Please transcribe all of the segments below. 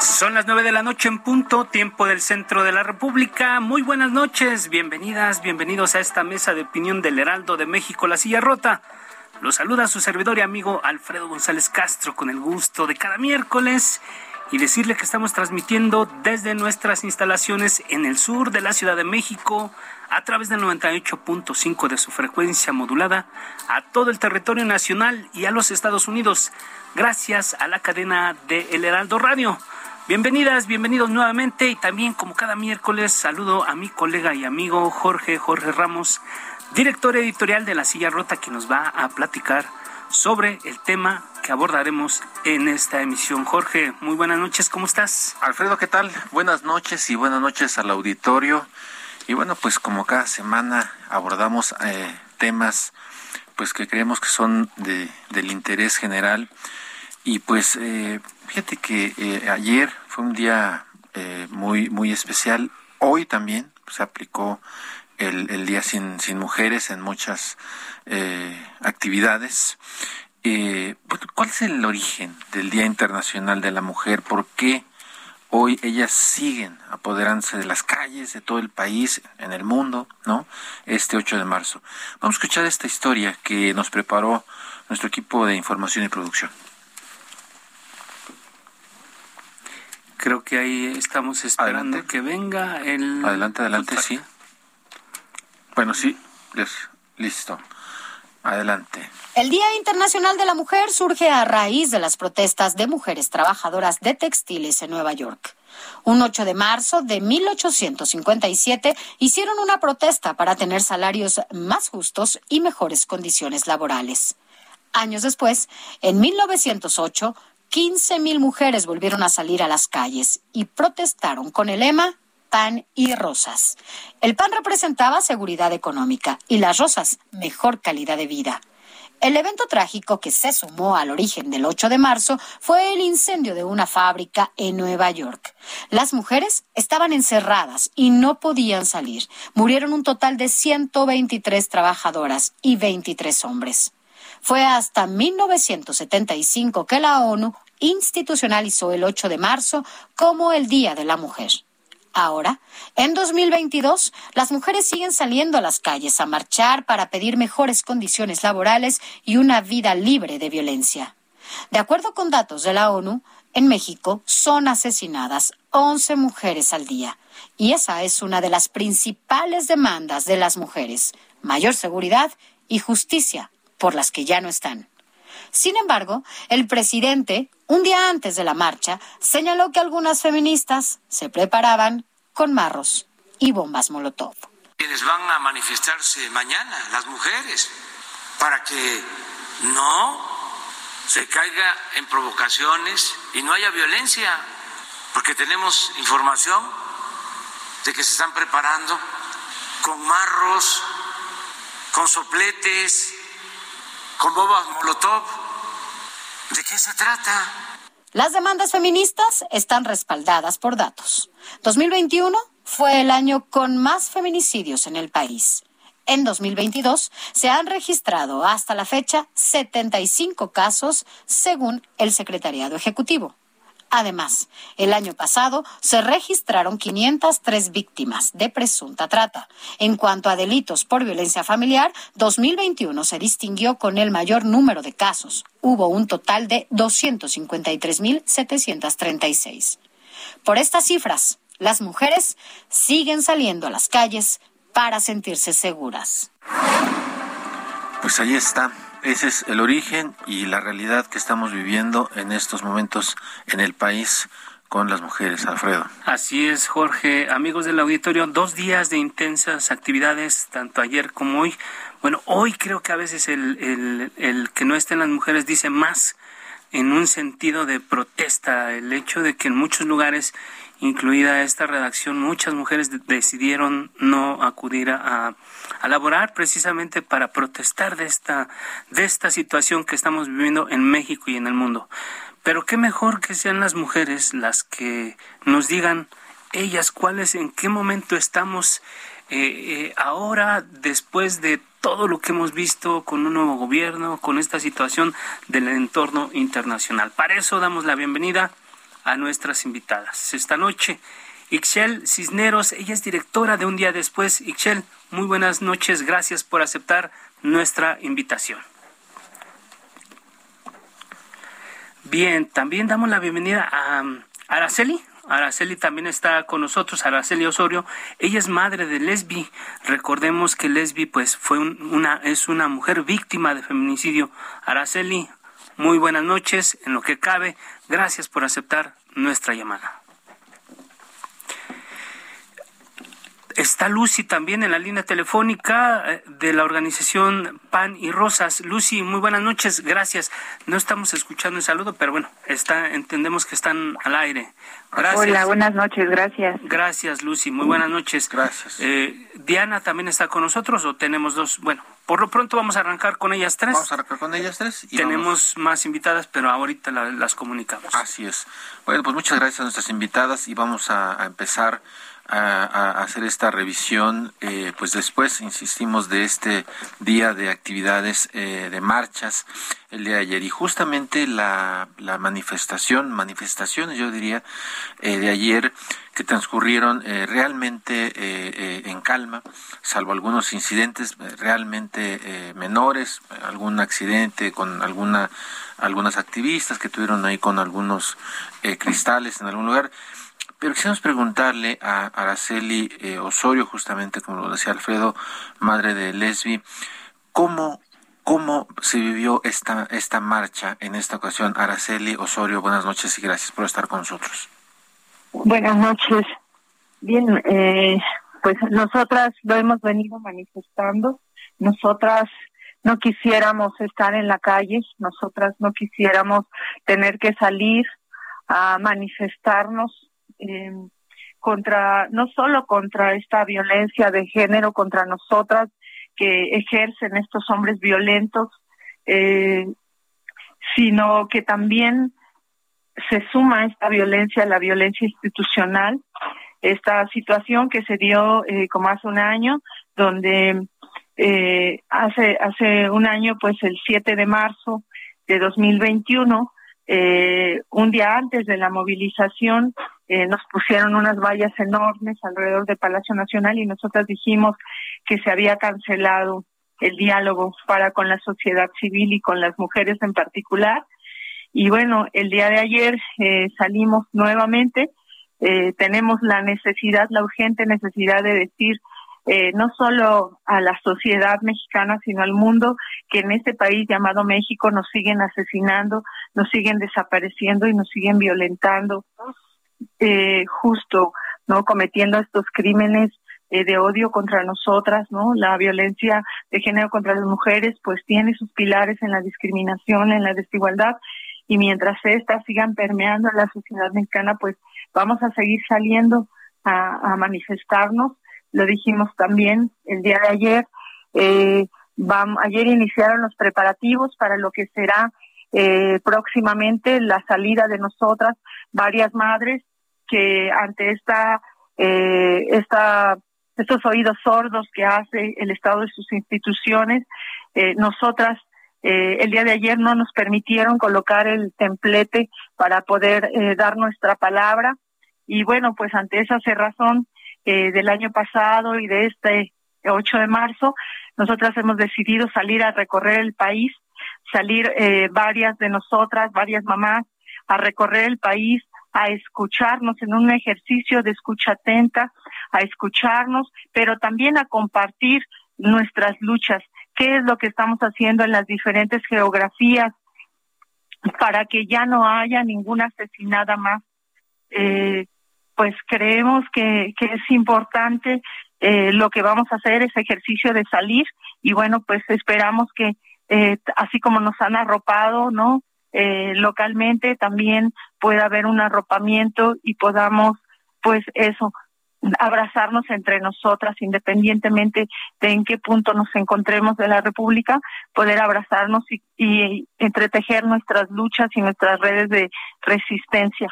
Son las nueve de la noche en punto, tiempo del centro de la República. Muy buenas noches, bienvenidas, bienvenidos a esta mesa de opinión del Heraldo de México, La Silla Rota. Los saluda su servidor y amigo Alfredo González Castro con el gusto de cada miércoles y decirle que estamos transmitiendo desde nuestras instalaciones en el sur de la Ciudad de México a través del 98.5 de su frecuencia modulada a todo el territorio nacional y a los Estados Unidos gracias a la cadena de El Heraldo Radio. Bienvenidas, bienvenidos nuevamente y también como cada miércoles saludo a mi colega y amigo Jorge Jorge Ramos, director editorial de La Silla Rota que nos va a platicar sobre el tema que abordaremos en esta emisión. Jorge, muy buenas noches, ¿cómo estás? Alfredo, ¿qué tal? Buenas noches y buenas noches al auditorio. Y bueno, pues como cada semana abordamos eh, temas pues que creemos que son de, del interés general y pues eh, fíjate que eh, ayer fue un día eh, muy, muy especial. Hoy también se aplicó el, Día sin, sin Mujeres en muchas actividades. ¿Cuál es el origen del Día Internacional de la Mujer? ¿Por qué hoy ellas siguen apoderándose de las calles de todo el país, en el mundo, ¿no? Este 8 de marzo. Vamos a escuchar esta historia que nos preparó nuestro equipo de información y producción. Creo que ahí estamos esperando Adelante. que venga el... Adelante, adelante, el- sí. Bueno, sí, listo. Adelante. El Día Internacional de la Mujer surge a raíz de las protestas de mujeres trabajadoras de textiles en Nueva York. Un 8 de marzo de 1857 hicieron una protesta para tener salarios más justos y mejores condiciones laborales. Años después, en 1908, 15.000 mujeres volvieron a salir a las calles y protestaron con el lema pan y rosas. El pan representaba seguridad económica y las rosas mejor calidad de vida. El evento trágico que se sumó al origen del 8 de marzo fue el incendio de una fábrica en Nueva York. Las mujeres estaban encerradas y no podían salir. Murieron un total de 123 trabajadoras y 23 hombres. Fue hasta 1975 que la ONU institucionalizó el 8 de marzo como el Día de la Mujer. Ahora, en 2022, las mujeres siguen saliendo a las calles a marchar para pedir mejores condiciones laborales y una vida libre de violencia. De acuerdo con datos de la ONU, en México son asesinadas 11 mujeres al día. Y esa es una de las principales demandas de las mujeres, mayor seguridad y justicia por las que ya no están. Sin embargo, el presidente, un día antes de la marcha, señaló que algunas feministas se preparaban con marros y bombas Molotov. quienes van a manifestarse mañana, las mujeres, para que no se caiga en provocaciones y no haya violencia, porque tenemos información de que se están preparando con marros, con sopletes, con bombas molotov. ¿De qué se trata? Las demandas feministas están respaldadas por datos. 2021 fue el año con más feminicidios en el país. En 2022 se han registrado hasta la fecha 75 casos según el Secretariado Ejecutivo. Además, el año pasado se registraron 503 víctimas de presunta trata. En cuanto a delitos por violencia familiar, 2021 se distinguió con el mayor número de casos. Hubo un total de 253.736. Por estas cifras, las mujeres siguen saliendo a las calles para sentirse seguras. Pues ahí está. Ese es el origen y la realidad que estamos viviendo en estos momentos en el país con las mujeres, Alfredo. Así es, Jorge. Amigos del auditorio, dos días de intensas actividades, tanto ayer como hoy. Bueno, hoy creo que a veces el, el, el que no estén las mujeres dice más en un sentido de protesta. El hecho de que en muchos lugares, incluida esta redacción, muchas mujeres decidieron no acudir a, a laborar precisamente para protestar de esta, de esta situación que estamos viviendo en México y en el mundo. Pero qué mejor que sean las mujeres las que nos digan ellas cuáles, en qué momento estamos eh, eh, ahora, después de todo lo que hemos visto con un nuevo gobierno, con esta situación del entorno internacional. Para eso damos la bienvenida nuestras invitadas. Esta noche, Ixchel Cisneros, ella es directora de Un Día Después. Ixchel, muy buenas noches, gracias por aceptar nuestra invitación. Bien, también damos la bienvenida a Araceli. Araceli también está con nosotros, Araceli Osorio. Ella es madre de Lesbi. Recordemos que Lesbi pues fue una es una mujer víctima de feminicidio. Araceli, muy buenas noches. En lo que cabe, gracias por aceptar nuestra llamada. Está Lucy también en la línea telefónica eh, de la organización Pan y Rosas. Lucy, muy buenas noches, gracias. No estamos escuchando el saludo, pero bueno, está, entendemos que están al aire. Gracias. Hola, buenas noches, gracias. Gracias, Lucy, muy buenas noches. Gracias. Eh, Diana también está con nosotros o tenemos dos. Bueno, por lo pronto vamos a arrancar con ellas tres. Vamos a arrancar con ellas tres. Y Tenemos más invitadas, pero ahorita las comunicamos. Así es. Bueno, pues muchas gracias a nuestras invitadas y vamos a, a empezar a, hacer esta revisión, eh, pues después, insistimos, de este día de actividades eh, de marchas el día de ayer. Y justamente la, manifestación, manifestaciones yo diría, eh, de ayer que transcurrieron realmente en calma, salvo algunos incidentes realmente menores, algún accidente con alguna algunas activistas que tuvieron ahí con algunos cristales en algún lugar pero quisiéramos preguntarle a Araceli eh, Osorio, justamente como lo decía Alfredo, madre de Lesbi, ¿cómo, cómo se vivió esta, esta marcha en esta ocasión? Araceli Osorio, buenas noches y gracias por estar con nosotros. Buenas noches. Bien, eh, pues nosotras lo hemos venido manifestando. Nosotras no quisiéramos estar en la calle, nosotras no quisiéramos tener que salir a manifestarnos eh, contra, no solo contra esta violencia de género contra nosotras que ejercen estos hombres violentos, eh, sino que también se suma esta violencia, la violencia institucional, esta situación que se dio eh, como hace un año, donde eh, hace hace un año, pues el 7 de marzo de 2021, eh, un día antes de la movilización, eh, nos pusieron unas vallas enormes alrededor del Palacio Nacional y nosotras dijimos que se había cancelado el diálogo para con la sociedad civil y con las mujeres en particular. Y bueno, el día de ayer eh, salimos nuevamente, eh, tenemos la necesidad, la urgente necesidad de decir eh, no solo a la sociedad mexicana, sino al mundo, que en este país llamado México nos siguen asesinando, nos siguen desapareciendo y nos siguen violentando, eh, justo, ¿no? Cometiendo estos crímenes eh, de odio contra nosotras, ¿no? La violencia de género contra las mujeres, pues tiene sus pilares en la discriminación, en la desigualdad, y mientras estas sigan permeando la sociedad mexicana, pues vamos a seguir saliendo a, a manifestarnos lo dijimos también el día de ayer. Eh, ayer iniciaron los preparativos para lo que será eh, próximamente la salida de nosotras, varias madres que ante esta, eh, estos oídos sordos que hace el Estado de sus instituciones, eh, nosotras eh, el día de ayer no nos permitieron colocar el templete para poder eh, dar nuestra palabra. Y bueno, pues ante esa cerrazón del año pasado y de este 8 de marzo, nosotras hemos decidido salir a recorrer el país, salir varias de nosotras, varias mamás, a recorrer el país, a escucharnos en un ejercicio de escucha atenta, a escucharnos, pero también a compartir nuestras luchas, qué es lo que estamos haciendo en las diferentes geografías para que ya no haya ninguna asesinada más. Eh, pues creemos que, que es importante eh, lo que vamos a hacer, es ejercicio de salir y bueno, pues esperamos que eh, así como nos han arropado, ¿no? Eh, localmente también pueda haber un arropamiento y podamos, pues eso, abrazarnos entre nosotras, independientemente de en qué punto nos encontremos de la República, poder abrazarnos y, y entretejer nuestras luchas y nuestras redes de resistencia.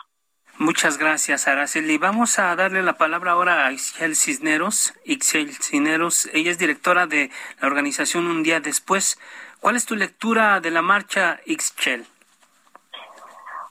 Muchas gracias, Araceli. Vamos a darle la palabra ahora a Ixchel Cisneros. Ixchel Cisneros, ella es directora de la organización Un Día Después. ¿Cuál es tu lectura de la marcha Ixchel?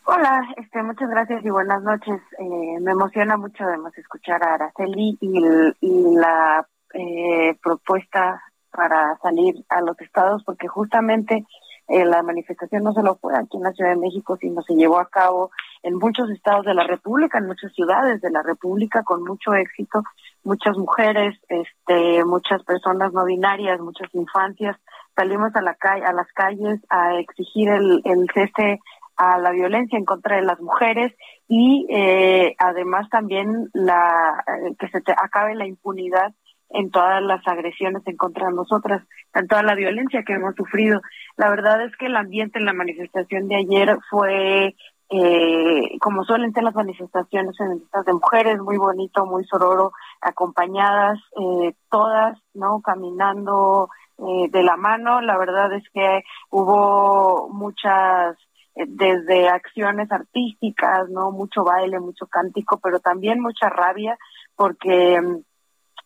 Hola, este, muchas gracias y buenas noches. Eh, me emociona mucho además escuchar a Araceli y, la eh, propuesta para salir a los estados, porque justamente eh, la manifestación no solo fue aquí en la Ciudad de México, sino se llevó a cabo en muchos estados de la República, en muchas ciudades de la República, con mucho éxito, muchas mujeres, este, muchas personas no binarias, muchas infancias, salimos a la calle, a las calles a exigir el, el cese a la violencia en contra de las mujeres y eh, además también la eh, que se acabe la impunidad en todas las agresiones en contra de nosotras, en toda la violencia que hemos sufrido. La verdad es que el ambiente en la manifestación de ayer fue eh, como suelen ser las manifestaciones en estas de mujeres, muy bonito, muy sororo, acompañadas eh, todas, ¿no? Caminando eh, de la mano. La verdad es que hubo muchas desde acciones artísticas, ¿no? Mucho baile, mucho cántico, pero también mucha rabia porque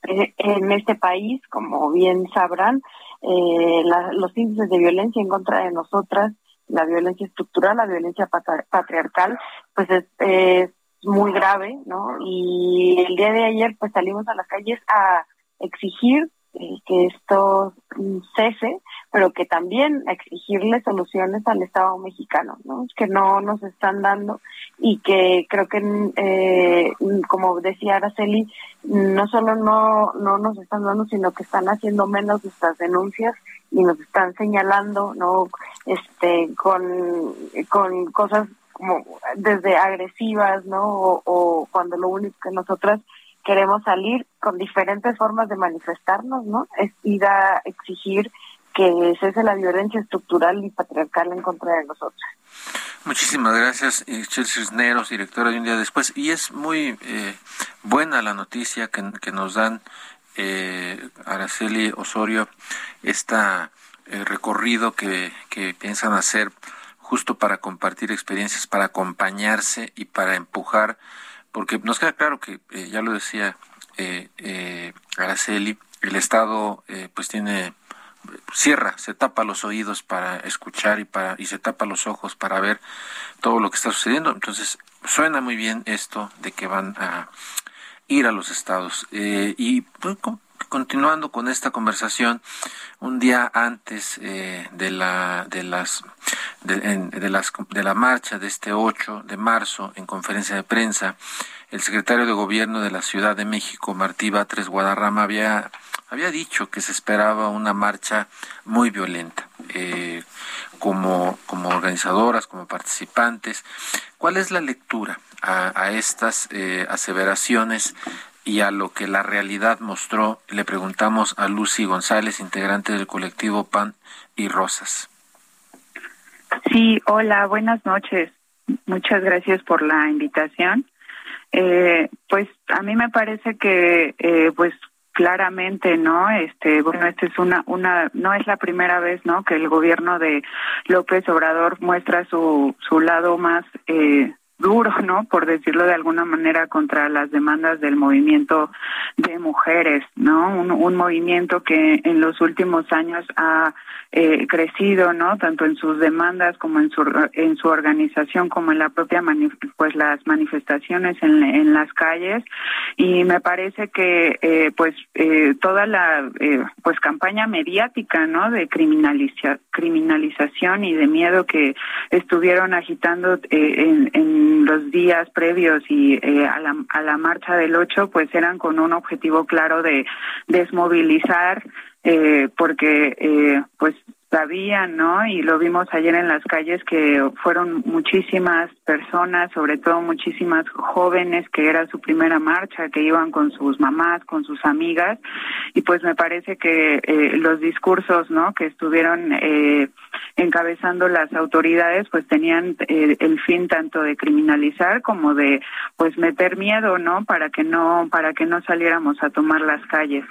eh, en este país, como bien sabrán, eh, los índices de violencia en contra de nosotras, la violencia estructural, la violencia patriarcal, pues es muy grave, ¿no? Y el día de ayer, pues salimos a las calles a exigir eh, que esto cese, pero que también exigirle soluciones al Estado mexicano, ¿no? que no nos están dando y que creo que, eh, como decía Araceli, no solo no, no nos están dando, sino que están haciendo menos estas denuncias y nos están señalando, ¿no? Este, con, con cosas como desde agresivas, ¿no? O, o cuando lo único que nosotras queremos salir con diferentes formas de manifestarnos, ¿no? Es ir a exigir que cese la violencia estructural y patriarcal en contra de nosotros. Muchísimas gracias, eh, Chelsea Cisneros, directora de Un Día Después. Y es muy eh, buena la noticia que, nos dan eh, Araceli Osorio, este recorrido que, que piensan hacer justo para compartir experiencias, para acompañarse y para empujar porque nos queda claro que, eh, ya lo decía eh, eh, Araceli, el Estado eh, pues tiene cierra, se tapa los oídos para escuchar y para y se tapa los ojos para ver todo lo que está sucediendo. Entonces suena muy bien esto de que van a ir a los estados y pues, continuando con esta conversación, un día antes de la de las de, las, de la marcha de este 8 de marzo en conferencia de prensa, el secretario de Gobierno de la Ciudad de México, Martí Batres Guadarrama, había, había dicho que se esperaba una marcha muy violenta. Eh, como, como organizadoras, como participantes, ¿cuál es la lectura a, estas eh, aseveraciones y a lo que la realidad mostró? Le preguntamos a Lucy González, integrante del colectivo PAN y Rosas. Sí, hola, buenas noches. Muchas gracias por la invitación. Eh, pues a mí me parece que, eh, pues claramente, ¿no? Este, bueno, esta es una, una, no es la primera vez, ¿no? Que el gobierno de López Obrador muestra su, su lado más eh, duro, ¿no? Por decirlo de alguna manera, contra las demandas del movimiento de mujeres, ¿no? Un, un movimiento que en los últimos años ha eh, crecido, ¿no? Tanto en sus demandas como en su en su organización como en la propia pues las manifestaciones en, en las calles y me parece que eh, pues eh, toda la eh, pues campaña mediática, ¿no? De criminaliza criminalización y de miedo que estuvieron agitando eh, en, en los días previos y eh, a, la, a la marcha del 8, pues eran con un objetivo claro de desmovilizar, eh, porque eh, pues sabían, ¿no? Y lo vimos ayer en las calles que fueron muchísimas personas, sobre todo muchísimas jóvenes que era su primera marcha, que iban con sus mamás, con sus amigas, y pues me parece que eh, los discursos, ¿no? Que estuvieron eh, encabezando las autoridades, pues tenían eh, el fin tanto de criminalizar como de, pues meter miedo, ¿no? Para que no, para que no saliéramos a tomar las calles.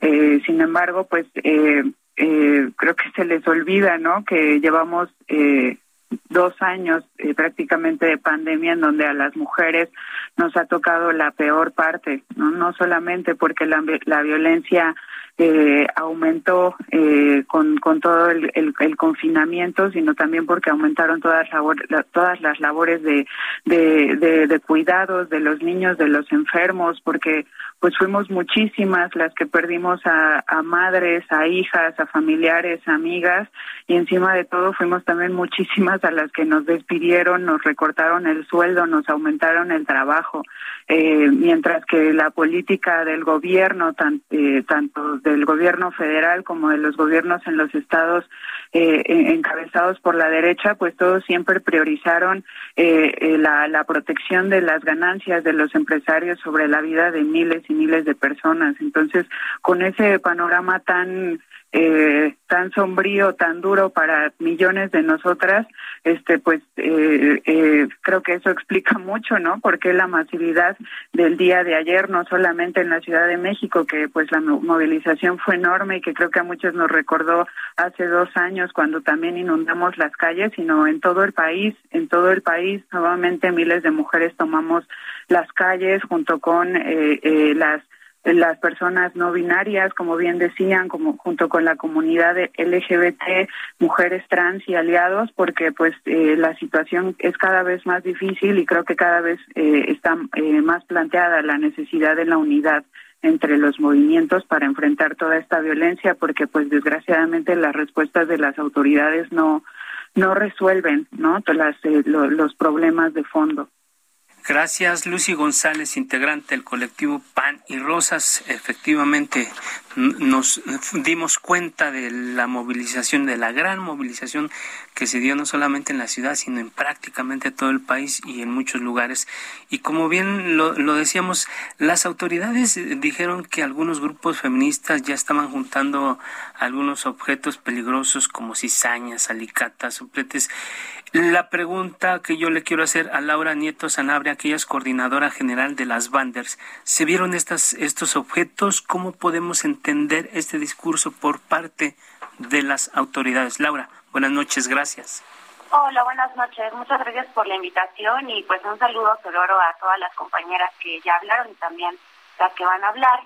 Eh, sin embargo, pues eh, eh, creo que se les olvida, ¿no? Que llevamos eh, dos años eh, prácticamente de pandemia en donde a las mujeres nos ha tocado la peor parte, no, no solamente porque la, la violencia eh, aumentó eh, con, con todo el, el, el, confinamiento, sino también porque aumentaron todas, labor, la, todas las labores de, de, de, cuidados de los niños, de los enfermos, porque pues fuimos muchísimas las que perdimos a, a, madres, a hijas, a familiares, a amigas y encima de todo fuimos también muchísimas a las que nos despidieron, nos recortaron el sueldo, nos aumentaron el trabajo, eh, mientras que la política del gobierno, tan, eh, tanto del gobierno federal como de los gobiernos en los estados eh, encabezados por la derecha, pues todos siempre priorizaron eh, la, la protección de las ganancias de los empresarios sobre la vida de miles y miles de personas. Entonces, con ese panorama tan eh, tan sombrío, tan duro para millones de nosotras, este, pues eh, eh, creo que eso explica mucho, ¿no? Porque la masividad del día de ayer, no solamente en la Ciudad de México, que pues la movilización fue enorme y que creo que a muchos nos recordó hace dos años cuando también inundamos las calles, sino en todo el país, en todo el país, nuevamente miles de mujeres tomamos las calles junto con eh, eh, las las personas no binarias, como bien decían, como junto con la comunidad LGBT, mujeres trans y aliados, porque pues eh, la situación es cada vez más difícil y creo que cada vez eh, está eh, más planteada la necesidad de la unidad entre los movimientos para enfrentar toda esta violencia, porque pues desgraciadamente las respuestas de las autoridades no no resuelven, ¿no? Las, eh, lo, los problemas de fondo. Gracias, Lucy González, integrante del colectivo Pan y Rosas. Efectivamente, nos dimos cuenta de la movilización, de la gran movilización que se dio no solamente en la ciudad, sino en prácticamente todo el país y en muchos lugares. Y como bien lo, lo decíamos, las autoridades dijeron que algunos grupos feministas ya estaban juntando algunos objetos peligrosos como cizañas, alicatas, supletes. La pregunta que yo le quiero hacer a Laura Nieto Sanabria, que ella es coordinadora general de las Banders, ¿se vieron estas, estos objetos? ¿Cómo podemos entender este discurso por parte de las autoridades? Laura, buenas noches, gracias. Hola, buenas noches. Muchas gracias por la invitación y pues un saludo sonoro a todas las compañeras que ya hablaron y también las que van a hablar.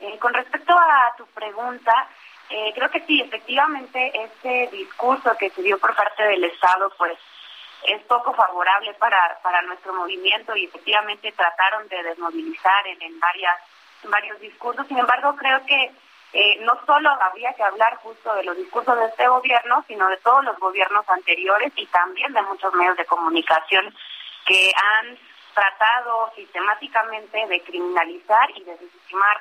Eh, con respecto a tu pregunta, eh, creo que sí, efectivamente, este discurso que se dio por parte del Estado, pues es poco favorable para, para nuestro movimiento y efectivamente trataron de desmovilizar en, en varias varios discursos. Sin embargo, creo que eh, no solo habría que hablar justo de los discursos de este gobierno, sino de todos los gobiernos anteriores y también de muchos medios de comunicación que han tratado sistemáticamente de criminalizar y de desestimar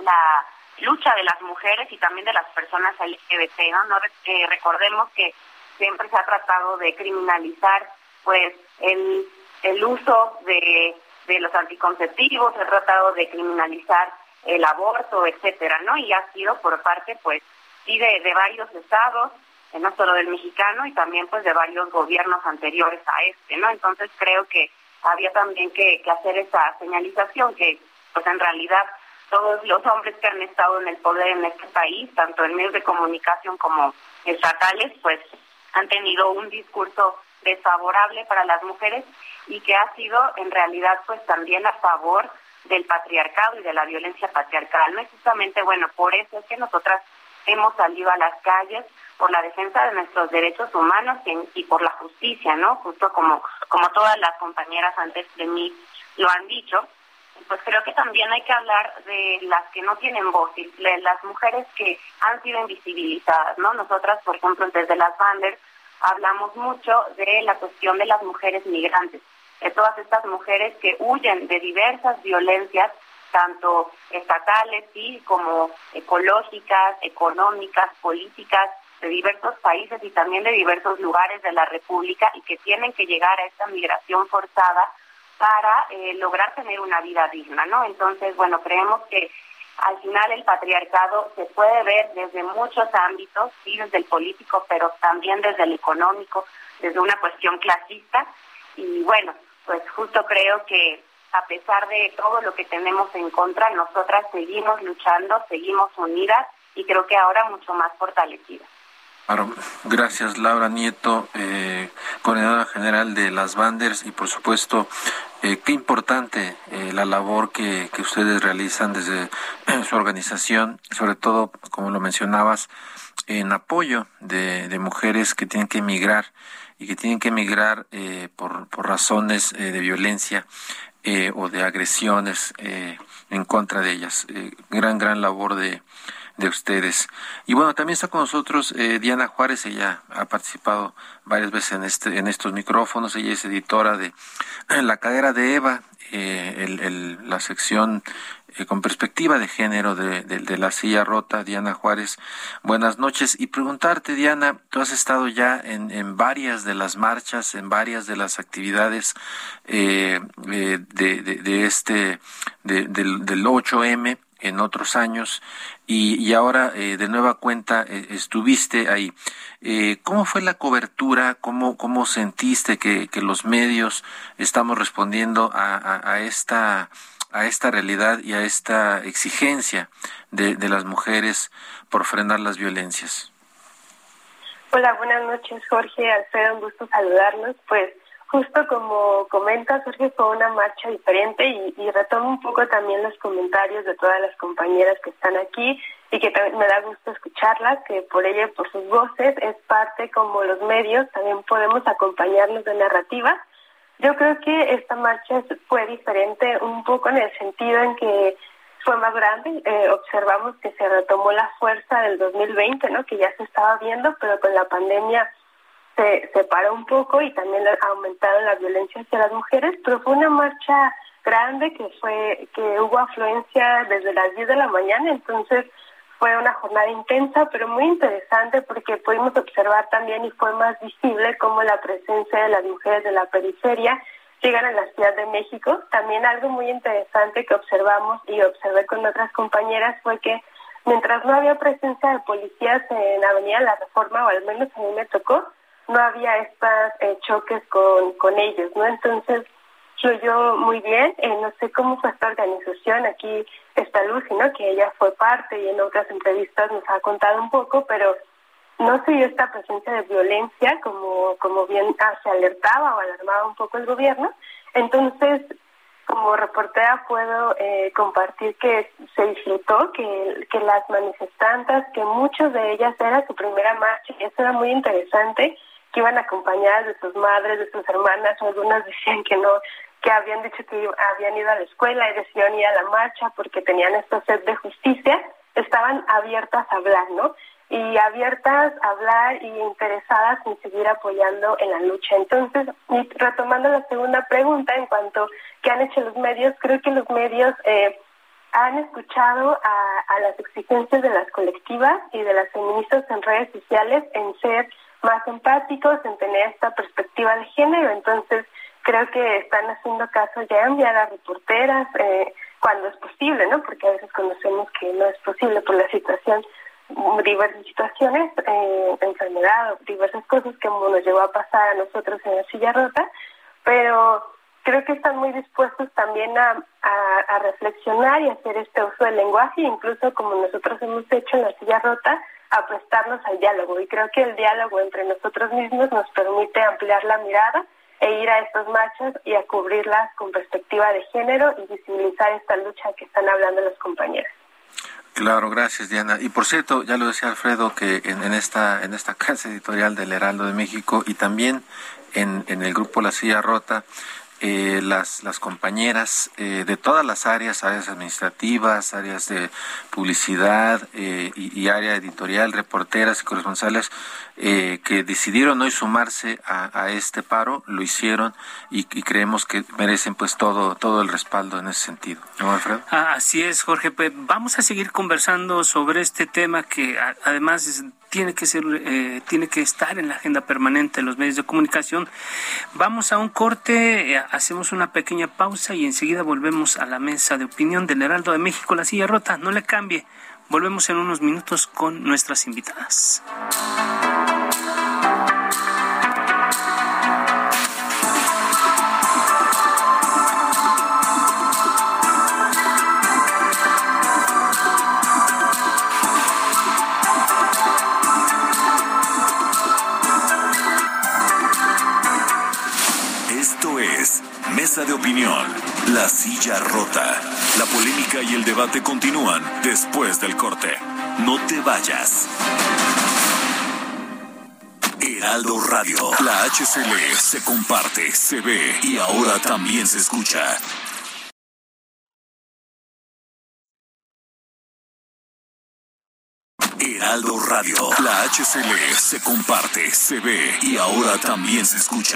la lucha de las mujeres y también de las personas LGBT, ¿no? no eh, recordemos que siempre se ha tratado de criminalizar pues el, el uso de, de los anticonceptivos, se ha tratado de criminalizar el aborto, etcétera, ¿no? Y ha sido por parte pues sí de, de varios estados, eh, no solo del mexicano y también pues de varios gobiernos anteriores a este, ¿no? Entonces creo que había también que, que hacer esa señalización que pues en realidad todos los hombres que han estado en el poder en este país, tanto en medios de comunicación como estatales, pues han tenido un discurso desfavorable para las mujeres y que ha sido en realidad pues también a favor del patriarcado y de la violencia patriarcal. No es justamente, bueno, por eso es que nosotras hemos salido a las calles por la defensa de nuestros derechos humanos y, por la justicia, ¿no? Justo como, como todas las compañeras antes de mí lo han dicho pues creo que también hay que hablar de las que no tienen voz, de las mujeres que han sido invisibilizadas, ¿no? Nosotras, por ejemplo, desde las Banders hablamos mucho de la cuestión de las mujeres migrantes. De todas estas mujeres que huyen de diversas violencias tanto estatales, sí, como ecológicas, económicas, políticas, de diversos países y también de diversos lugares de la República y que tienen que llegar a esta migración forzada para eh, lograr tener una vida digna, ¿no? Entonces, bueno, creemos que al final el patriarcado se puede ver desde muchos ámbitos, sí, desde el político, pero también desde el económico, desde una cuestión clasista. Y bueno, pues justo creo que a pesar de todo lo que tenemos en contra, nosotras seguimos luchando, seguimos unidas y creo que ahora mucho más fortalecidas. gracias Laura Nieto, eh, coordinadora general de las Banders y por supuesto eh, qué importante eh, la labor que, ustedes realizan desde su organización, sobre todo como lo mencionabas, en apoyo de mujeres que tienen que emigrar y que tienen que emigrar eh, por, por razones eh, de violencia eh, o de agresiones eh, en contra de ellas. Eh, gran, gran labor de, de ustedes. Y bueno, también está con nosotros Diana Juárez, ella ha participado varias veces en, este, en estos micrófonos, ella es editora de La Cadera de Eva, el, el, la sección eh, con perspectiva de género de, de, de, la silla rota, Diana Juárez. Buenas noches y preguntarte, Diana, tú has estado ya en, en varias de las marchas, en varias de las actividades eh, eh de, de, este, del, del 8M en otros años y, y ahora eh, de nueva cuenta eh, estuviste ahí. Eh, ¿Cómo fue la cobertura? ¿Cómo, cómo sentiste que, que los medios estamos respondiendo a, a, a esta a esta realidad y a esta exigencia de, de las mujeres por frenar las violencias. Hola, buenas noches, Jorge, Alfredo, un gusto saludarnos. Pues justo como comentas, Jorge, fue una marcha diferente y, y retomo un poco también los comentarios de todas las compañeras que están aquí y que también me da gusto escucharlas, que por ella, por sus voces, es parte como los medios, también podemos acompañarnos de narrativas yo creo que esta marcha fue diferente un poco en el sentido en que fue más grande. Eh, observamos que se retomó la fuerza del 2020, ¿no? que ya se estaba viendo, pero con la pandemia se, se paró un poco y también aumentaron la violencia hacia las mujeres, pero fue una marcha grande que fue que hubo afluencia desde las 10 de la mañana, entonces fue una jornada intensa, pero muy interesante porque pudimos observar también y fue más visible cómo la presencia de las mujeres de la periferia llegan a la Ciudad de México. También algo muy interesante que observamos y observé con otras compañeras fue que mientras no había presencia de policías en Avenida La Reforma, o al menos a mí me tocó, no había estos eh, choques con, con ellos, ¿no? Entonces, yo muy bien. Eh, no sé cómo fue esta organización. Aquí está Lucy, ¿no? Que ella fue parte y en otras entrevistas nos ha contado un poco, pero no se dio esta presencia de violencia como, como bien se alertaba o alarmaba un poco el gobierno. Entonces, como reportera puedo eh, compartir que se disfrutó, que, que las manifestantes, que muchas de ellas era su primera marcha, eso era muy interesante, que iban acompañadas de sus madres, de sus hermanas, algunas decían que no, que habían dicho que habían ido a la escuela y decidieron ir a la marcha porque tenían esta sed de justicia, estaban abiertas a hablar, ¿no? Y abiertas a hablar y interesadas en seguir apoyando en la lucha. Entonces, retomando la segunda pregunta en cuanto que han hecho los medios, creo que los medios eh, han escuchado a, a las exigencias de las colectivas y de las feministas en redes sociales en ser más empáticos, en tener esta perspectiva de género. Entonces, creo que están haciendo caso ya enviar reporteras eh, cuando es posible, ¿no? Porque a veces conocemos que no es posible por la situación, diversas situaciones, eh, enfermedad, diversas cosas que nos llevó a pasar a nosotros en la silla rota, pero creo que están muy dispuestos también a, a, reflexionar y hacer este uso del lenguaje, incluso como nosotros hemos hecho en la silla rota, a al diálogo. Y creo que el diálogo entre nosotros mismos nos permite ampliar la mirada e ir a estos machos y a cubrirlas con perspectiva de género y visibilizar esta lucha que están hablando los compañeros. Claro, gracias Diana. Y por cierto, ya lo decía Alfredo que en, en esta en esta casa editorial del Heraldo de México y también en, en el grupo La Silla Rota eh, las, las compañeras eh, de todas las áreas, áreas administrativas, áreas de publicidad eh, y, área editorial, reporteras y corresponsales que decidieron hoy sumarse a, este paro, lo hicieron y, creemos que merecen pues todo, todo el respaldo en ese sentido. Ah, así es, Jorge. Pues vamos a seguir conversando sobre este tema que además es tiene que ser, eh, tiene que estar en la agenda permanente de los medios de comunicación. Vamos a un corte, eh, hacemos una pequeña pausa y enseguida volvemos a la mesa de opinión del Heraldo de México, la silla rota. No le cambie. Volvemos en unos minutos con nuestras invitadas. De opinión, La Silla Rota. La polémica y el debate continúan después del corte. No te vayas. Heraldo Radio, la HCL se comparte, se ve y ahora también se escucha. Heraldo Radio, la HCL se comparte, se ve y ahora también se escucha.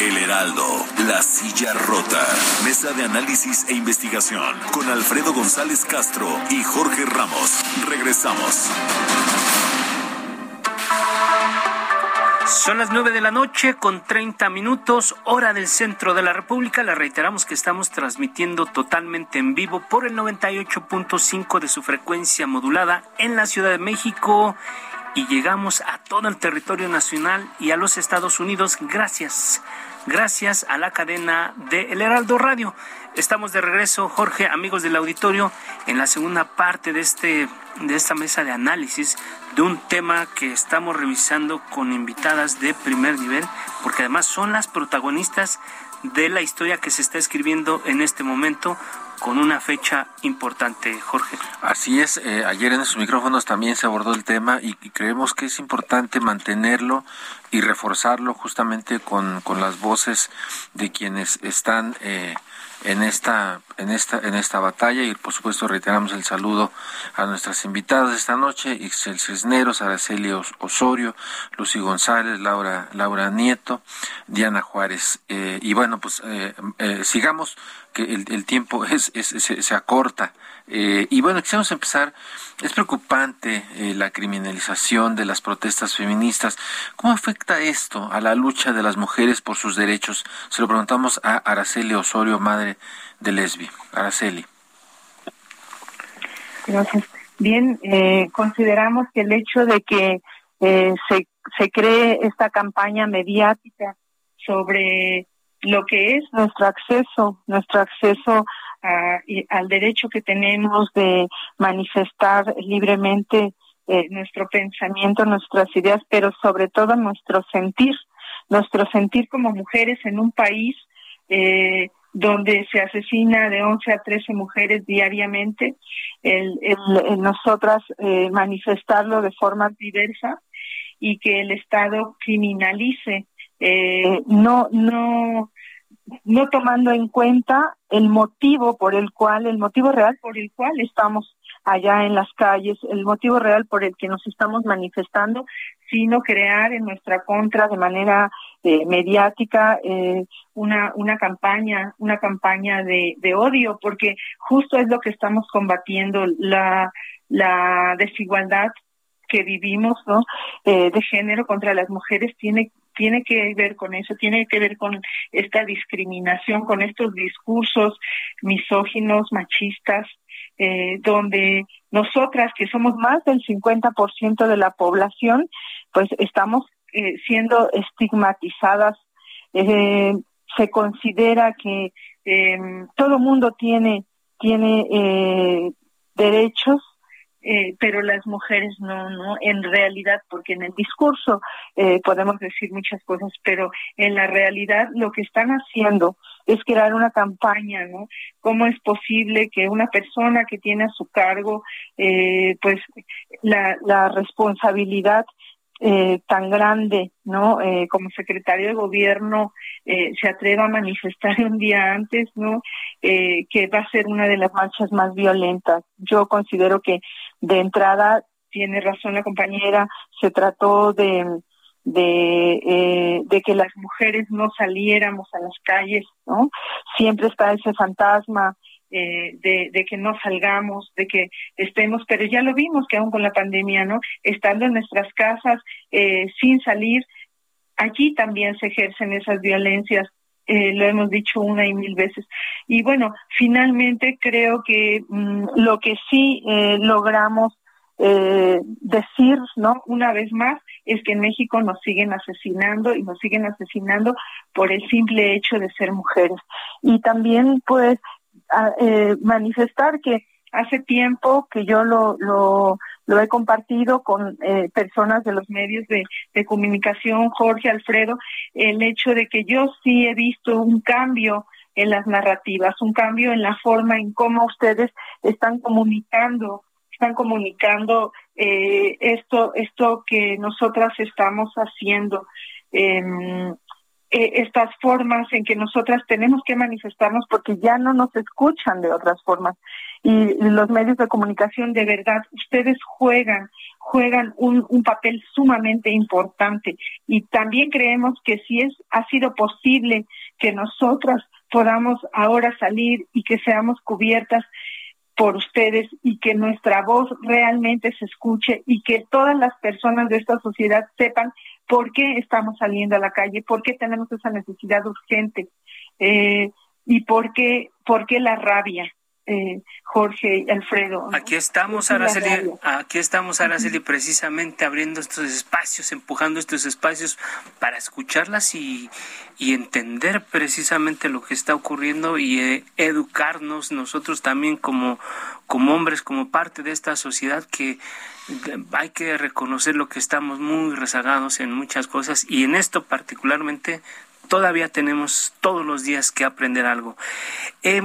El Heraldo, La Silla Rota, Mesa de Análisis e Investigación, con Alfredo González Castro y Jorge Ramos. Regresamos. Son las nueve de la noche con 30 minutos, hora del centro de la República. Le reiteramos que estamos transmitiendo totalmente en vivo por el 98.5 de su frecuencia modulada en la Ciudad de México y llegamos a todo el territorio nacional y a los Estados Unidos gracias gracias a la cadena de El Heraldo Radio. Estamos de regreso, Jorge, amigos del auditorio, en la segunda parte de este de esta mesa de análisis de un tema que estamos revisando con invitadas de primer nivel, porque además son las protagonistas de la historia que se está escribiendo en este momento con una fecha importante, Jorge. Así es, eh, ayer en sus micrófonos también se abordó el tema y, creemos que es importante mantenerlo y reforzarlo justamente con, con las voces de quienes están eh, en esta en esta en esta batalla y por supuesto reiteramos el saludo a nuestras invitadas esta noche Ixel Cisneros, Araceli Osorio, Lucy González, Laura Laura Nieto, Diana Juárez. Eh, y bueno pues eh, eh, sigamos que el, tiempo es, se, acorta y bueno quisiéramos empezar es preocupante la criminalización de las protestas feministas cómo afecta esto a la lucha de las mujeres por sus derechos se lo preguntamos a Araceli Osorio madre de Lesbi. Araceli. Gracias. Bien, eh, consideramos que el hecho de que eh, se, se cree esta campaña mediática sobre lo que es nuestro acceso, nuestro acceso al derecho que tenemos de manifestar libremente eh, nuestro pensamiento, nuestras ideas, pero sobre todo nuestro sentir, nuestro sentir como mujeres en un país eh, donde se asesina de 11 a 13 mujeres diariamente, nosotras eh, manifestarlo de forma diversa y que el Estado criminalice, eh, no, no, no tomando en cuenta el motivo por el cual, el motivo real por el cual estamos allá en las calles, el motivo real por el que nos estamos manifestando, sino crear en nuestra contra de manera eh, mediática eh, una, una campaña, una campaña de, de odio, porque justo es lo que estamos combatiendo, la, la desigualdad que vivimos. Eh, de género contra las mujeres tiene tiene que ver con eso, tiene que ver con esta discriminación, con estos discursos misóginos, machistas, eh, donde nosotras, que somos más del 50% de la población, pues estamos eh, siendo estigmatizadas. Eh, se considera que em, todo mundo tiene, tiene derechos eh, pero las mujeres no, no, en realidad, porque en el discurso eh, podemos decir muchas cosas, pero en la realidad lo que están haciendo es crear una campaña, ¿no? ¿Cómo es posible que una persona que tiene a su cargo, eh, pues, la, la responsabilidad eh, tan grande, ¿no? Eh, como secretario de gobierno eh, se atreva a manifestar un día antes, ¿no? Eh, que va a ser una de las marchas más violentas. Yo considero que de entrada tiene razón la compañera, se trató de de, eh, de que las mujeres no saliéramos a las calles, ¿no? Siempre está ese fantasma eh, de, de, que no salgamos, de que estemos, pero ya lo vimos que aún con la pandemia, ¿no? Estando en nuestras casas eh, sin salir, allí también se ejercen esas violencias. Eh, lo hemos dicho una y mil veces. Y bueno, finalmente creo que mm, lo que sí eh, logramos eh, decir, ¿no? Una vez más, es que en México nos siguen asesinando y nos siguen asesinando por el simple hecho de ser mujeres. Y también, pues, eh, manifestar que hace tiempo que yo lo, lo, lo he compartido con eh, personas de los medios de, de, comunicación, Jorge, Alfredo, el hecho de que yo sí he visto un cambio en las narrativas, un cambio en la forma en cómo ustedes están comunicando, están comunicando eh, esto, esto que nosotras estamos haciendo. Eh, eh, estas formas en que nosotras tenemos que manifestarnos porque ya no nos escuchan de otras formas. Y los medios de comunicación, de verdad, ustedes juegan, juegan un, un papel sumamente importante. Y también creemos que si es, ha sido posible que nosotras podamos ahora salir y que seamos cubiertas por ustedes y que nuestra voz realmente se escuche y que todas las personas de esta sociedad sepan por qué estamos saliendo a la calle, por qué tenemos esa necesidad urgente eh, y por qué, por qué la rabia. Eh, Jorge y Alfredo. Aquí estamos, Araceli, aquí estamos, Araceli, precisamente abriendo estos espacios, empujando estos espacios para escucharlas y, y entender precisamente lo que está ocurriendo y eh, educarnos nosotros también como, como hombres, como parte de esta sociedad que hay que reconocer lo que estamos muy rezagados en muchas cosas y en esto particularmente todavía tenemos todos los días que aprender algo. Eh,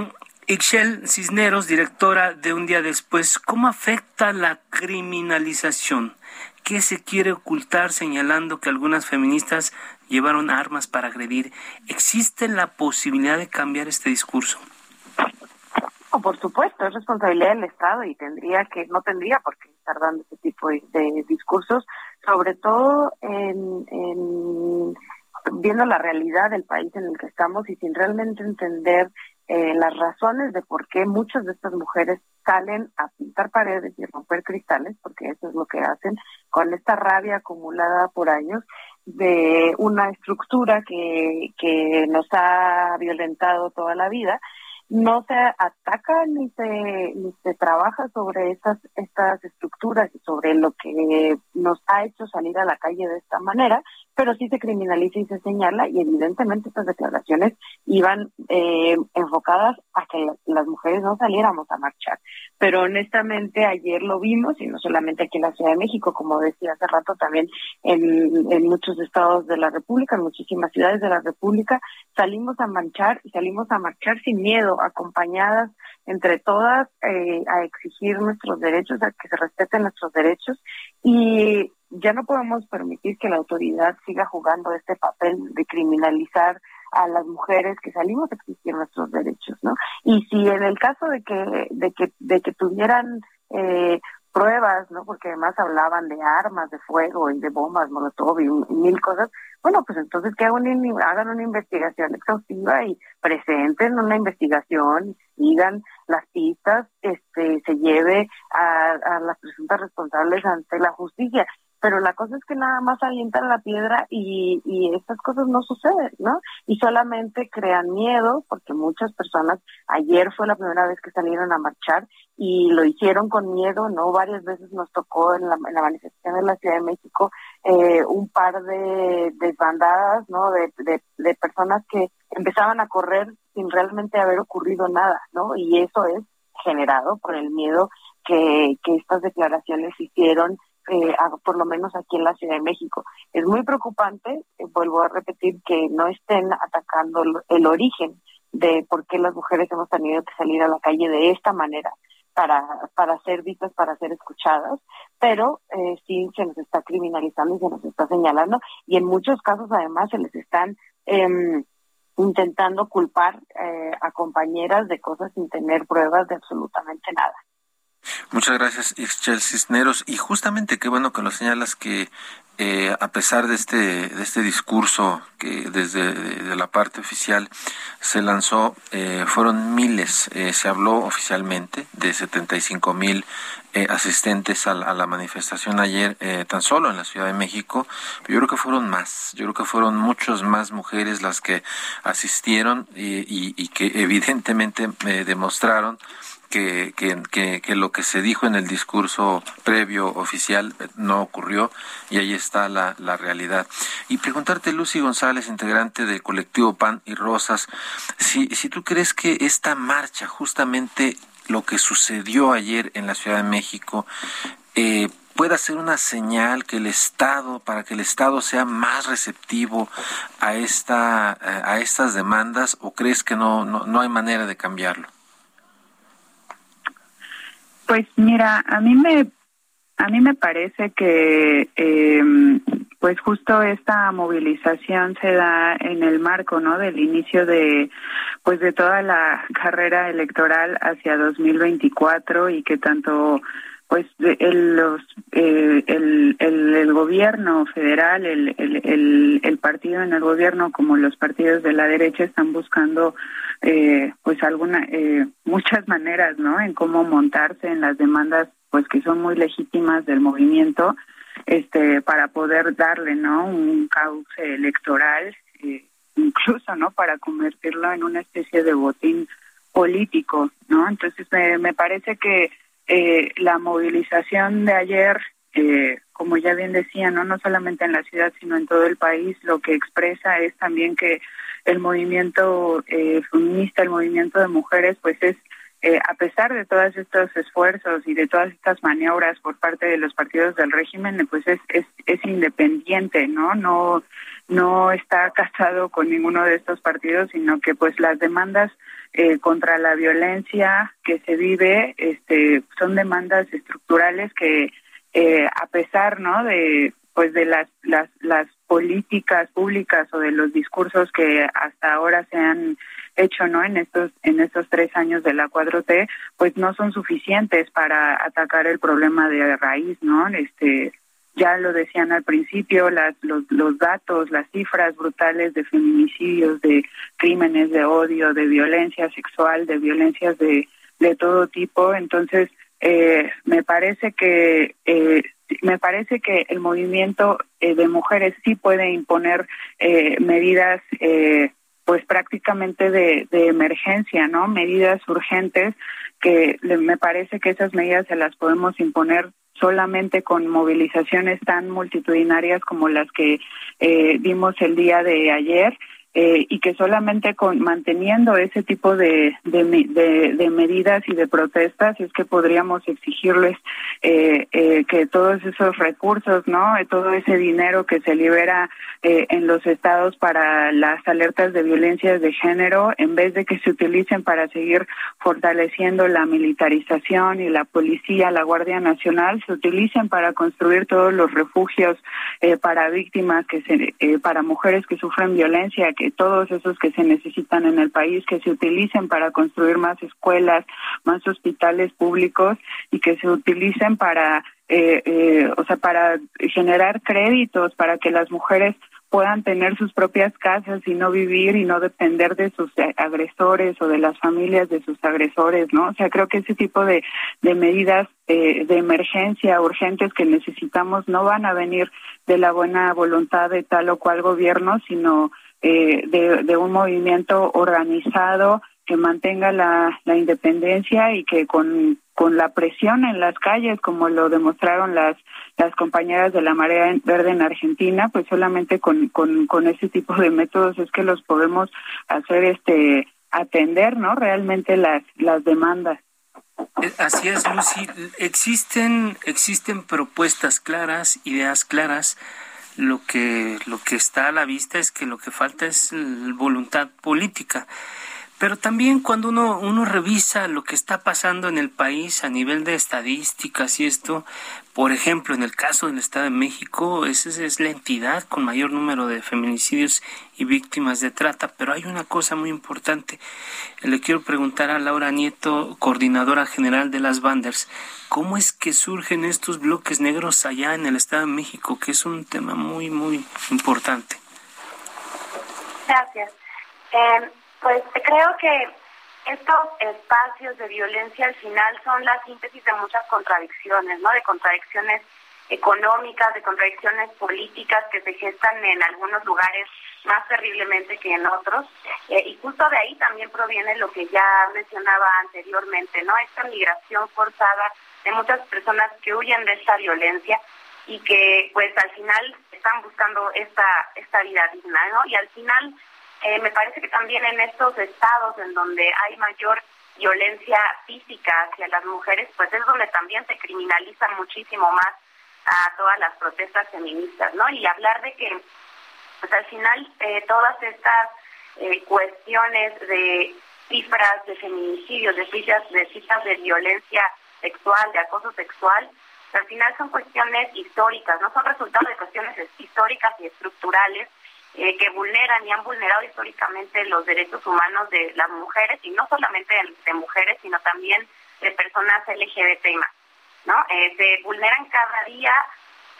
Ixchel Cisneros, directora de Un Día Después, ¿cómo afecta la criminalización? ¿Qué se quiere ocultar señalando que algunas feministas llevaron armas para agredir? ¿Existe la posibilidad de cambiar este discurso? por supuesto, es responsabilidad del Estado y tendría que, no tendría por qué estar dando ese tipo de, discursos, sobre todo en, viendo la realidad del país en el que estamos y sin realmente entender eh, las razones de por qué muchas de estas mujeres salen a pintar paredes y romper cristales, porque eso es lo que hacen, con esta rabia acumulada por años de una estructura que, que nos ha violentado toda la vida no se ataca ni se, ni se trabaja sobre estas, estas estructuras y sobre lo que nos ha hecho salir a la calle de esta manera, pero sí se criminaliza y se señala y evidentemente estas declaraciones iban eh, enfocadas a que las mujeres no saliéramos a marchar. Pero honestamente ayer lo vimos y no solamente aquí en la Ciudad de México, como decía hace rato también en, en muchos estados de la República, en muchísimas ciudades de la República, salimos a marchar y salimos a marchar sin miedo, acompañadas entre todas eh, a exigir nuestros derechos, a que se respeten nuestros derechos y ya no podemos permitir que la autoridad siga jugando este papel de criminalizar a las mujeres que salimos a exigir nuestros derechos, ¿no? Y si en el caso de que de que de que tuvieran eh, pruebas, ¿no? Porque además hablaban de armas de fuego y de bombas, molotov y, mil cosas. Bueno, pues entonces que hagan una, hagan una investigación exhaustiva y presenten una investigación, sigan las pistas, este, se lleve a, a las presuntas responsables ante la justicia pero la cosa es que nada más avientan la piedra y, y estas cosas no suceden, ¿no? Y solamente crean miedo, porque muchas personas, ayer fue la primera vez que salieron a marchar y lo hicieron con miedo, ¿no? Varias veces nos tocó en la, manifestación de la Ciudad de México eh, un par de desbandadas, ¿no? De, de, personas que empezaban a correr sin realmente haber ocurrido nada, ¿no? Y eso es generado por el miedo que, que estas declaraciones hicieron eh, por lo menos aquí en la Ciudad de México. Es muy preocupante, eh, vuelvo a repetir, que no estén atacando el origen de por qué las mujeres hemos tenido que salir a la calle de esta manera para, para ser vistas, para ser escuchadas, pero eh, sí se nos está criminalizando y se nos está señalando y en muchos casos además se les están eh, intentando culpar eh, a compañeras de cosas sin tener pruebas de absolutamente nada. Muchas gracias, Ixchel Cisneros. Y justamente qué bueno que lo señalas que eh, a pesar de este, de este discurso que desde de la parte oficial se lanzó, eh, fueron miles, eh, se habló oficialmente de 75 mil asistentes a la, manifestación ayer, tan solo en la Ciudad de México. Yo creo que fueron más, yo creo que fueron muchos más mujeres las que asistieron y, y que evidentemente demostraron que, que, que, lo que se dijo en el discurso previo oficial no ocurrió y ahí está la, la realidad. Y preguntarte, Lucy González, integrante del colectivo Pan y Rosas, si, si tú crees que esta marcha, justamente lo que sucedió ayer en la Ciudad de México, eh, pueda ser una señal que el Estado, para que el Estado sea más receptivo a esta, a estas demandas, o crees que no, no, no hay manera de cambiarlo? Pues mira, a mí me a mí me parece que eh, pues justo esta movilización se da en el marco, ¿no? Del inicio de pues de toda la carrera electoral hacia 2024 y que tanto pues el, los, eh, el, el, gobierno federal, el, el, el, partido en el gobierno, como los partidos de la derecha, están buscando eh, pues alguna, eh, muchas maneras, ¿no? En cómo montarse en las demandas, pues que son muy legítimas del movimiento, este, para poder darle, ¿no? Un cauce electoral, eh, incluso, ¿no? Para convertirlo en una especie de botín político, ¿no? Entonces me, me parece que eh, la movilización de ayer, eh, como ya bien decía, ¿no? no solamente en la ciudad, sino en todo el país, lo que expresa es también que el movimiento eh, feminista, el movimiento de mujeres, pues es, eh, a pesar de todos estos esfuerzos y de todas estas maniobras por parte de los partidos del régimen, pues es, es, es independiente, ¿no? No no está casado con ninguno de estos partidos, sino que pues las demandas eh, contra la violencia que se vive este, son demandas estructurales que eh, a pesar no de pues de las, las las políticas públicas o de los discursos que hasta ahora se han hecho no en estos en estos tres años de la 4T pues no son suficientes para atacar el problema de raíz no este ya lo decían al principio, las, los, los datos, las cifras brutales de feminicidios, de crímenes de odio, de violencia sexual, de violencias de, de todo tipo. Entonces, eh, me parece que eh, me parece que el movimiento eh, de mujeres sí puede imponer eh, medidas eh, pues prácticamente de, de emergencia, ¿no? Medidas urgentes que me parece que esas medidas se las podemos imponer solamente con movilizaciones tan multitudinarias como las que eh, vimos el día de ayer eh, y que solamente con manteniendo ese tipo de, de, medidas y de protestas es que podríamos exigirles eh, eh, que todos esos recursos, no, todo ese dinero que se libera eh, en los estados para las alertas de violencia de género, en vez de que se utilicen para seguir fortaleciendo la militarización y la policía, la Guardia Nacional, se utilicen para construir todos los refugios eh, para víctimas que se, eh, para mujeres que sufren violencia todos esos que se necesitan en el país, que se utilicen para construir más escuelas, más hospitales públicos y que se utilicen para, eh, eh, o sea, para generar créditos para que las mujeres puedan tener sus propias casas y no vivir y no depender de sus agresores o de las familias de sus agresores, ¿no? O sea, creo que ese tipo de, de medidas eh, de emergencia urgentes que necesitamos no van a venir de la buena voluntad de tal o cual gobierno, sino eh, de, un movimiento organizado que mantenga la, la independencia y que con, con la presión en las calles, como lo demostraron las, las compañeras de la Marea Verde en Argentina, pues solamente con, con, con ese tipo de métodos es que los podemos hacer este atender, ¿no? Realmente las, las demandas. Eh, así es, Lucy. Existen, existen propuestas claras, ideas claras. Lo que, lo que está a la vista es que lo que falta es voluntad política. Pero también cuando uno, uno revisa lo que está pasando en el país a nivel de estadísticas y esto, por ejemplo, en el caso del Estado de México, esa es la entidad con mayor número de feminicidios y víctimas de trata. Pero hay una cosa muy importante. Le quiero preguntar a Laura Nieto, coordinadora general de las Banders, ¿cómo es que surgen estos bloques negros allá en el Estado de México? Que es un tema muy, muy importante. Gracias. Eh, pues creo que estos espacios de violencia al final son la síntesis de muchas contradicciones, ¿no? De contradicciones económicas, de contradicciones políticas que se gestan en algunos lugares más terriblemente que en otros. Eh, y justo de ahí también proviene lo que ya mencionaba anteriormente, ¿no? Esta migración forzada de muchas personas que huyen de esta violencia y que pues al final están buscando esta, esta vida digna, ¿no? Y al final eh, me parece que también en estos estados en donde hay mayor violencia física hacia las mujeres, pues es donde también se criminaliza muchísimo más a todas las protestas feministas, ¿no? Y hablar de que, pues al final, eh, todas estas eh, cuestiones de cifras de feminicidios, de cifras, de cifras de violencia sexual, de acoso sexual, al final son cuestiones históricas, no son resultados de cuestiones históricas y estructurales eh, que vulneran y han vulnerado históricamente los derechos humanos de las mujeres y no solamente de, mujeres, sino también de personas LGBT ¿no? Eh, se vulneran cada día,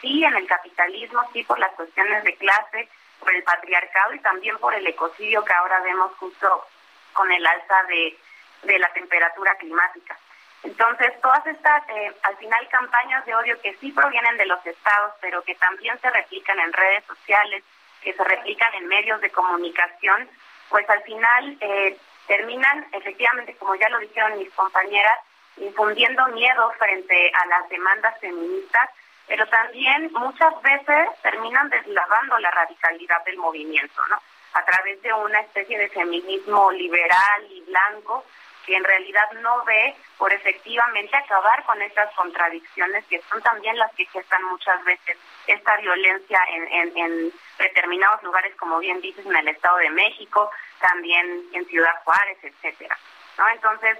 sí, en el capitalismo, sí, por las cuestiones de clase, por el patriarcado y también por el ecocidio que ahora vemos justo con el alza de, de la temperatura climática. Entonces, todas estas, eh, al final, campañas de odio que sí provienen de los estados, pero que también se replican en redes sociales, que se replican en medios de comunicación, pues al final eh, terminan, efectivamente, como ya lo dijeron mis compañeras, infundiendo miedo frente a las demandas feministas, pero también muchas veces terminan deslavando la radicalidad del movimiento, ¿no? A través de una especie de feminismo liberal y blanco que en realidad no ve por efectivamente acabar con estas contradicciones que son también las que gestan muchas veces esta violencia en, en, determinados lugares, como bien dices, en el Estado de México, también en Ciudad Juárez, etcétera. ¿no? Entonces,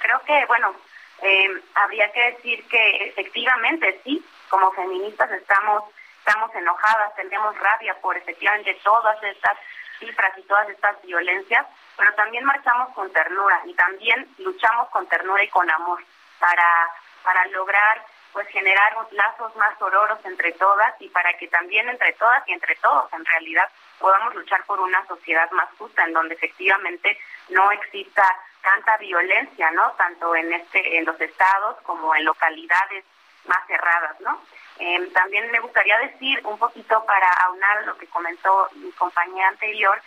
creo que, bueno, eh, habría que decir que efectivamente sí, como feministas estamos estamos enojadas, tenemos rabia por efectivamente todas estas cifras y todas estas violencias, pero también marchamos con ternura y también luchamos con ternura y con amor para, para lograr pues generar lazos más ororos entre todas y para que también entre todas y entre todos en realidad podamos luchar por una sociedad más justa en donde efectivamente no exista tanta violencia, ¿no? Tanto en este en los estados como en localidades más cerradas, ¿no? Eh, también me gustaría decir un poquito para aunar lo que comentó mi compañía anterior,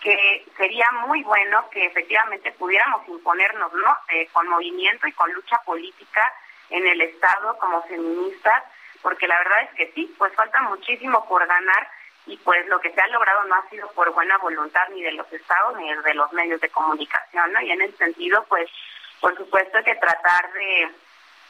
que sería muy bueno que efectivamente pudiéramos imponernos ¿no? Eh, con movimiento y con lucha política en el Estado como feministas, porque la verdad es que sí, pues falta muchísimo por ganar y pues lo que se ha logrado no ha sido por buena voluntad ni de los estados ni de los medios de comunicación, ¿no? Y en ese sentido, pues por supuesto que tratar de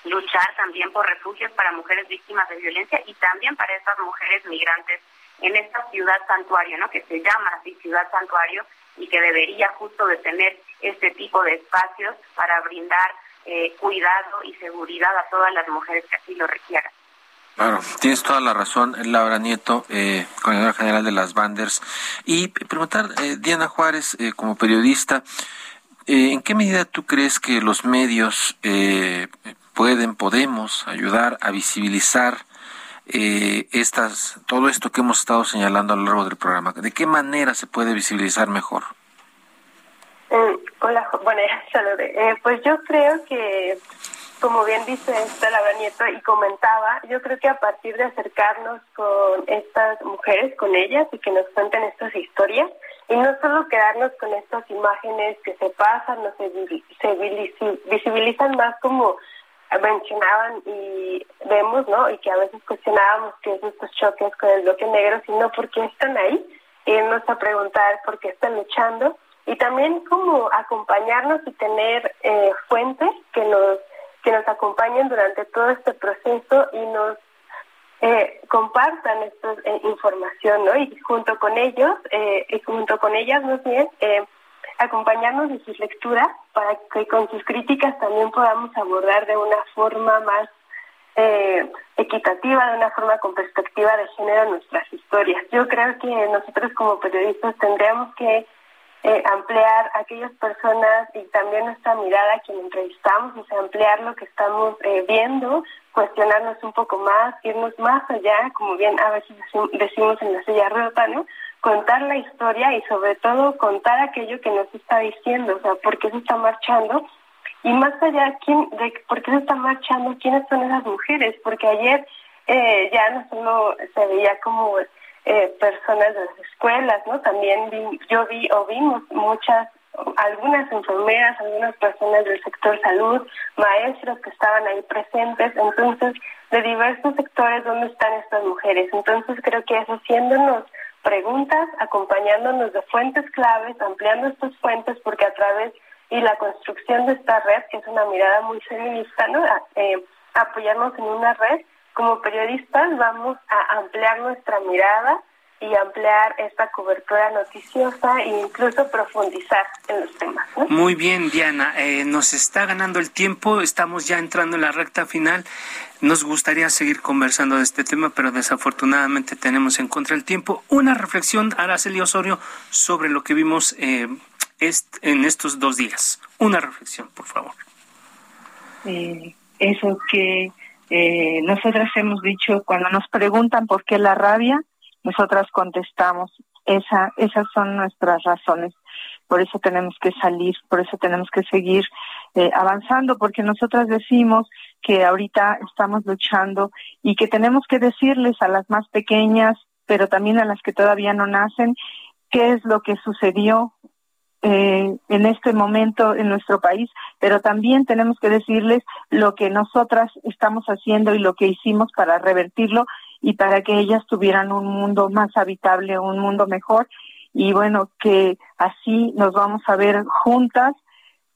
luchar también por refugios para mujeres víctimas de violencia y también para esas mujeres migrantes en esta ciudad santuario, ¿no? Que se llama así ciudad santuario y que debería justo de tener este tipo de espacios para brindar eh, cuidado y seguridad a todas las mujeres que así lo requieran. Claro, tienes toda la razón, Laura Nieto, eh, coordinadora general de las Banders. Y preguntar, eh, Diana Juárez, eh, como periodista, ¿en qué medida tú crees que los medios pueden, podemos ayudar a visibilizar eh, estas, todo esto que hemos estado señalando a lo largo del programa? ¿De qué manera se puede visibilizar mejor? Eh, hola, bueno, eh, pues yo creo que, como bien dice Estela Nieto y comentaba, yo creo que a partir de acercarnos con estas mujeres, con ellas y que nos cuenten estas historias, y no solo quedarnos con estas imágenes que se pasan o se, se visibilizan más como mencionaban y vemos, ¿no? Y que a veces cuestionábamos que es estos choques con el bloque negro, sino porque están ahí, irnos a preguntar por qué están luchando y también como acompañarnos y tener eh, fuentes que nos que nos acompañen durante todo este proceso y nos eh, compartan esta eh, información, ¿no? Y junto con ellos, eh, y junto con ellas, más bien, eh, acompañarnos de sus lecturas para que con sus críticas también podamos abordar de una forma más eh, equitativa, de una forma con perspectiva de género nuestras historias. Yo creo que nosotros como periodistas tendríamos que eh, ampliar aquellas personas y también nuestra mirada a quien entrevistamos, o sea, ampliar lo que estamos eh, viendo, cuestionarnos un poco más, irnos más allá, como bien a veces decimos en la silla rota, ¿no? Contar la historia y sobre todo contar aquello que nos está diciendo, o sea, por qué se está marchando y más allá quién, de por qué se está marchando, quiénes son esas mujeres, porque ayer eh, ya no solo se veía como eh, personas de las escuelas, ¿no? También yo vi o vimos muchas, algunas enfermeras, algunas personas del sector salud, maestros que estaban ahí presentes, entonces de diversos sectores dónde están estas mujeres. Entonces creo que es haciéndonos preguntas, acompañándonos de fuentes claves, ampliando estas fuentes, porque a través y la construcción de esta red, que es una mirada muy feminista, ¿no? Eh, apoyarnos en una red como periodistas vamos a ampliar nuestra mirada y ampliar esta cobertura noticiosa e incluso profundizar en los temas. Muy bien, Diana. Eh, nos está ganando el tiempo, estamos ya entrando en la recta final. Nos gustaría seguir conversando de este tema, pero desafortunadamente tenemos en contra el tiempo. Una reflexión, Araceli Osorio, sobre lo que vimos eh, en estos dos días. Una reflexión, por favor. Eh, eso que eh, nosotras hemos dicho, cuando nos preguntan por qué la rabia, nosotras contestamos, esa, esas son nuestras razones. Por eso tenemos que salir, por eso tenemos que seguir eh, avanzando, porque nosotras decimos que ahorita estamos luchando y que tenemos que decirles a las más pequeñas, pero también a las que todavía no nacen, qué es lo que sucedió eh, en este momento en nuestro país, pero también tenemos que decirles lo que nosotras estamos haciendo y lo que hicimos para revertirlo y para que ellas tuvieran un mundo más habitable, un mundo mejor. Y bueno, que así nos vamos a ver juntas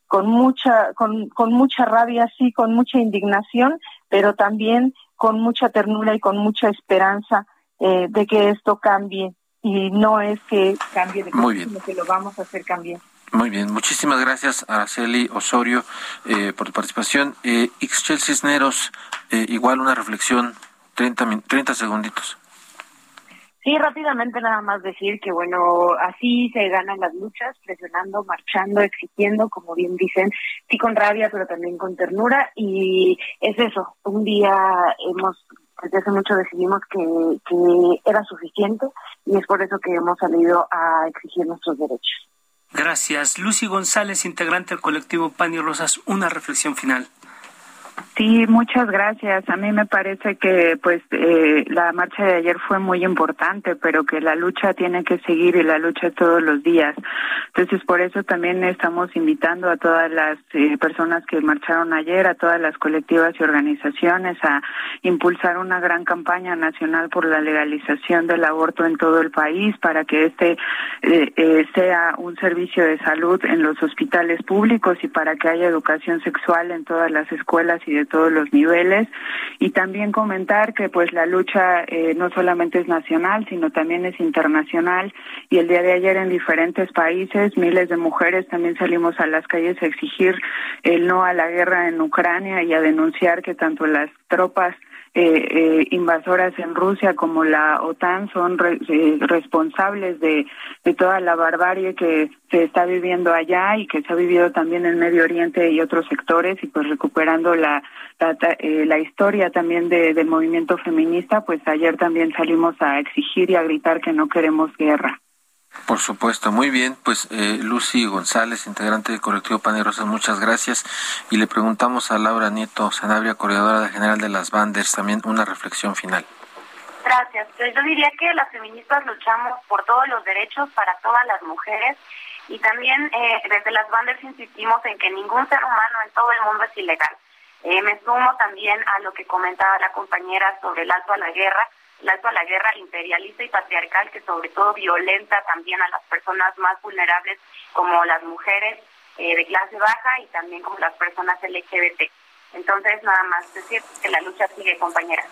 con mucha, con, con mucha rabia, sí, con mucha indignación, pero también con mucha ternura y con mucha esperanza eh, de que esto cambie y no es que cambie de Muy sino que lo vamos a hacer cambiar. Muy bien, muchísimas gracias Araceli Osorio eh, por tu participación. Eh, Ixchel Cisneros, eh, igual una reflexión, 30, 30 segunditos. Sí, rápidamente nada más decir que, bueno, así se ganan las luchas, presionando, marchando, exigiendo, como bien dicen, sí con rabia, pero también con ternura. Y es eso, un día hemos desde hace mucho decidimos que, que era suficiente y es por eso que hemos salido a exigir nuestros derechos. Gracias. Lucy González, integrante del colectivo Pan y Rosas, una reflexión final. Sí, muchas gracias. A mí me parece que pues eh, la marcha de ayer fue muy importante, pero que la lucha tiene que seguir y la lucha todos los días. Entonces, por eso también estamos invitando a todas las eh, personas que marcharon ayer, a todas las colectivas y organizaciones a impulsar una gran campaña nacional por la legalización del aborto en todo el país para que este eh, sea un servicio de salud en los hospitales públicos y para que haya educación sexual en todas las escuelas y de todos los niveles. Y también comentar que pues la lucha eh, no solamente es nacional sino también es internacional. Y el día de ayer en diferentes países miles de mujeres también salimos a las calles a exigir el no a la guerra en Ucrania y a denunciar que tanto las tropas eh, invasoras en Rusia como la OTAN son responsables de, toda la barbarie que se está viviendo allá y que se ha vivido también en Medio Oriente y otros sectores y pues recuperando la la, la historia también de, del movimiento feminista pues ayer también salimos a exigir y a gritar que no queremos guerra por supuesto, muy bien. Pues eh, Lucy González, integrante del colectivo Panerosas, muchas gracias. Y le preguntamos a Laura Nieto Sanabria, coordinadora general de las Banders, también una reflexión final. Gracias. Pues yo diría que las feministas luchamos por todos los derechos para todas las mujeres y también eh, desde las Banders insistimos en que ningún ser humano en todo el mundo es ilegal. Eh, me sumo también a lo que comentaba la compañera sobre el alto a la guerra el alto a la guerra imperialista y patriarcal que sobre todo violenta también a las personas más vulnerables como las mujeres eh, de clase baja y también como las personas LGBT. Entonces, nada más decir que la lucha sigue, compañera.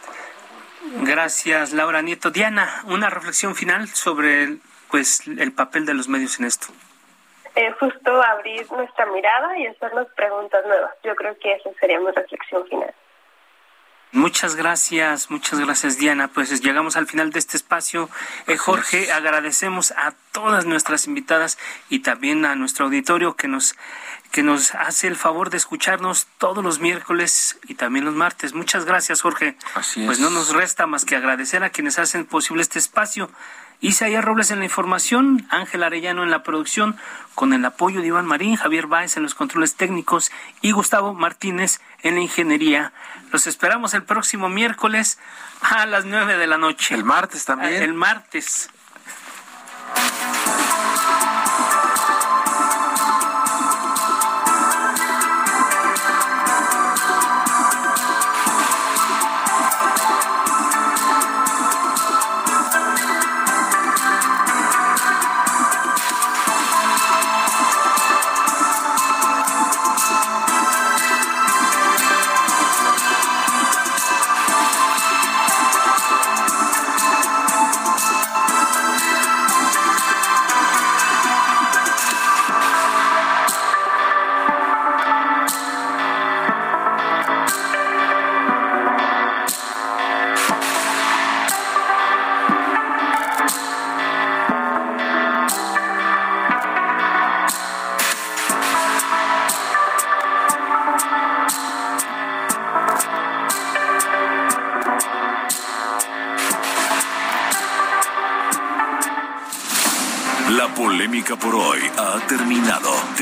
Gracias, Laura Nieto. Diana, una reflexión final sobre pues el papel de los medios en esto. Eh, justo abrir nuestra mirada y hacernos preguntas nuevas. Yo creo que esa sería mi reflexión final. Muchas gracias, muchas gracias Diana. Pues llegamos al final de este espacio. Eh, Jorge, agradecemos a todas nuestras invitadas y también a nuestro auditorio que nos que nos hace el favor de escucharnos todos los miércoles y también los martes. Muchas gracias, Jorge. Así es. Pues no nos resta más que agradecer a quienes hacen posible este espacio. Isaías Robles en la información, Ángel Arellano en la producción, con el apoyo de Iván Marín, Javier Báez en los controles técnicos y Gustavo Martínez en la ingeniería. Los esperamos el próximo miércoles a las nueve de la noche. El martes también. El martes.